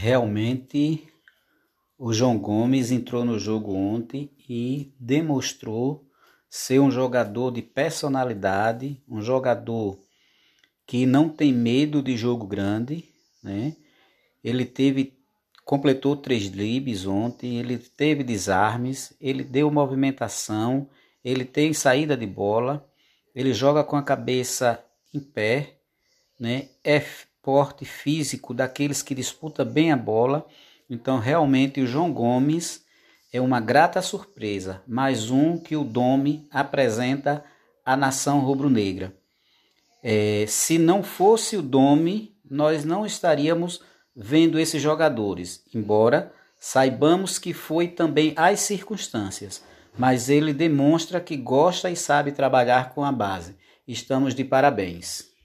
Realmente, o João Gomes entrou no jogo ontem e demonstrou ser um jogador de personalidade, um jogador que não tem medo de jogo grande, né? Ele teve completou três dribles ontem, ele teve desarmes, ele deu movimentação, ele tem saída de bola, ele joga com a cabeça em pé, né? É porte físico daqueles que disputa bem a bola. Então, realmente, o João Gomes é uma grata surpresa, mais um que o Dome apresenta à nação rubro-negra. É, se não fosse o Dome, nós não estaríamos vendo esses jogadores, embora saibamos que foi também as circunstâncias, mas ele demonstra que gosta e sabe trabalhar com a base. Estamos de parabéns.